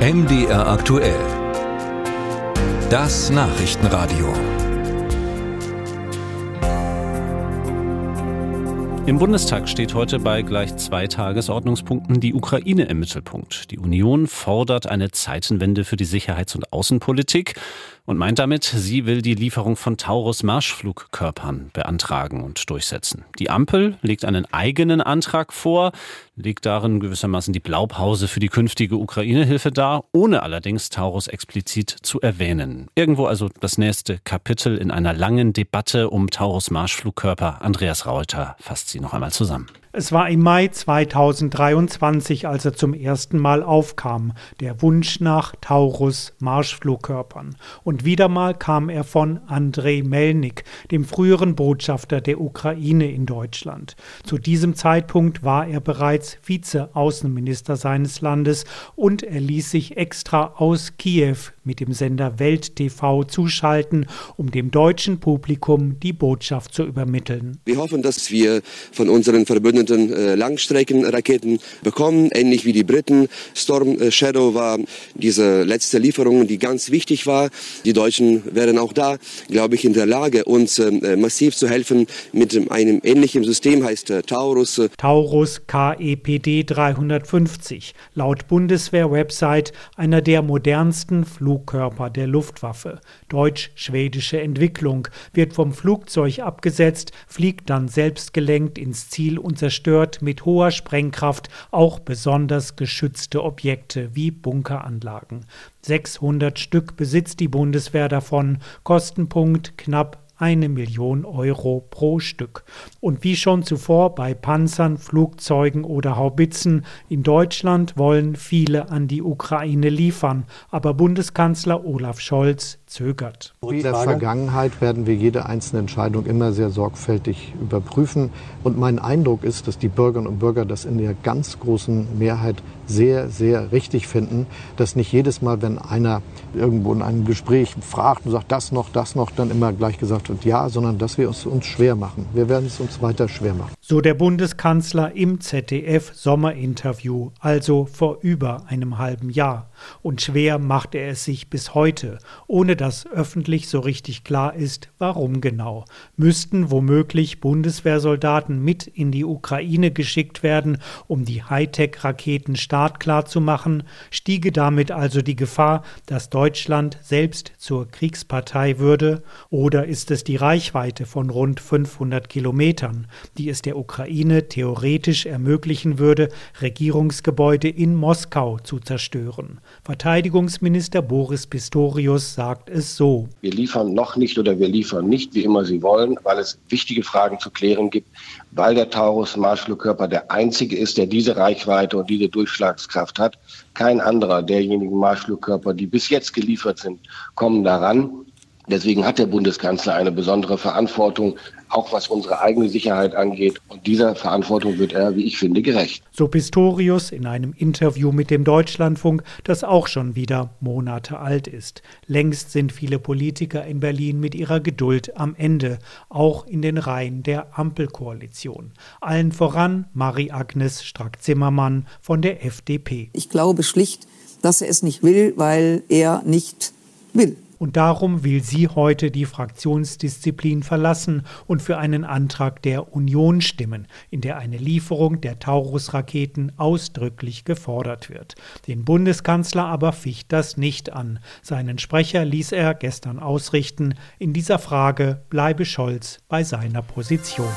MDR aktuell. Das Nachrichtenradio. Im Bundestag steht heute bei gleich zwei Tagesordnungspunkten die Ukraine im Mittelpunkt. Die Union fordert eine Zeitenwende für die Sicherheits- und Außenpolitik und meint damit, sie will die Lieferung von Taurus-Marschflugkörpern beantragen und durchsetzen. Die Ampel legt einen eigenen Antrag vor, legt darin gewissermaßen die Blaupause für die künftige Ukraine-Hilfe dar, ohne allerdings Taurus explizit zu erwähnen. Irgendwo also das nächste Kapitel in einer langen Debatte um Taurus-Marschflugkörper. Andreas Rauter fasst sie noch einmal zusammen. Es war im Mai 2023, als er zum ersten Mal aufkam, der Wunsch nach Taurus Marschflugkörpern. Und wieder mal kam er von Andrei Melnik, dem früheren Botschafter der Ukraine in Deutschland. Zu diesem Zeitpunkt war er bereits Vize-Außenminister seines Landes und er ließ sich extra aus Kiew mit dem Sender Welt TV zuschalten, um dem deutschen Publikum die Botschaft zu übermitteln. Wir hoffen, dass wir von unseren Verbündeten äh, Langstreckenraketen bekommen, ähnlich wie die Briten. Storm äh, Shadow war diese letzte Lieferung, die ganz wichtig war. Die Deutschen wären auch da, glaube ich, in der Lage, uns äh, massiv zu helfen mit einem ähnlichen System, heißt äh, Taurus. Taurus KEPD 350, laut Bundeswehr-Website einer der modernsten Flugkörper der Luftwaffe. Deutsch-schwedische Entwicklung, wird vom Flugzeug abgesetzt, fliegt dann selbstgelenkt ins Ziel und zerstört mit hoher Sprengkraft auch besonders geschützte Objekte wie Bunkeranlagen. 600 Stück besitzt die Bundeswehr davon, Kostenpunkt knapp eine Million Euro pro Stück. Und wie schon zuvor bei Panzern, Flugzeugen oder Haubitzen, in Deutschland wollen viele an die Ukraine liefern, aber Bundeskanzler Olaf Scholz zögert. In der Vergangenheit werden wir jede einzelne Entscheidung immer sehr sorgfältig überprüfen. Und mein Eindruck ist, dass die Bürgerinnen und Bürger das in der ganz großen Mehrheit sehr, sehr richtig finden, dass nicht jedes Mal, wenn einer irgendwo in einem Gespräch fragt und sagt, das noch, das noch, dann immer gleich gesagt wird, ja, sondern dass wir es uns schwer machen. Wir werden es uns weiter schwer machen. So der Bundeskanzler im ZDF Sommerinterview, also vor über einem halben Jahr. Und schwer macht er es sich bis heute, ohne dass öffentlich so richtig klar ist, warum genau. Müssten womöglich Bundeswehrsoldaten mit in die Ukraine geschickt werden, um die Hightech-Raketen startklar zu machen, stiege damit also die Gefahr, dass Deutschland selbst zur Kriegspartei würde, oder ist es die Reichweite von rund 500 Kilometern, die es der Ukraine theoretisch ermöglichen würde, Regierungsgebäude in Moskau zu zerstören? Verteidigungsminister Boris Pistorius sagt es so. Wir liefern noch nicht oder wir liefern nicht, wie immer Sie wollen, weil es wichtige Fragen zu klären gibt, weil der Taurus Marschflugkörper der einzige ist, der diese Reichweite und diese Durchschlagskraft hat. Kein anderer derjenigen Marschflugkörper, die bis jetzt geliefert sind, kommen daran. Deswegen hat der Bundeskanzler eine besondere Verantwortung, auch was unsere eigene Sicherheit angeht. Und dieser Verantwortung wird er, wie ich finde, gerecht. So Pistorius in einem Interview mit dem Deutschlandfunk, das auch schon wieder Monate alt ist. Längst sind viele Politiker in Berlin mit ihrer Geduld am Ende, auch in den Reihen der Ampelkoalition. Allen voran Marie-Agnes Strack-Zimmermann von der FDP. Ich glaube schlicht, dass er es nicht will, weil er nicht will. Und darum will sie heute die Fraktionsdisziplin verlassen und für einen Antrag der Union stimmen, in der eine Lieferung der Taurus-Raketen ausdrücklich gefordert wird. Den Bundeskanzler aber ficht das nicht an. Seinen Sprecher ließ er gestern ausrichten, in dieser Frage bleibe Scholz bei seiner Position.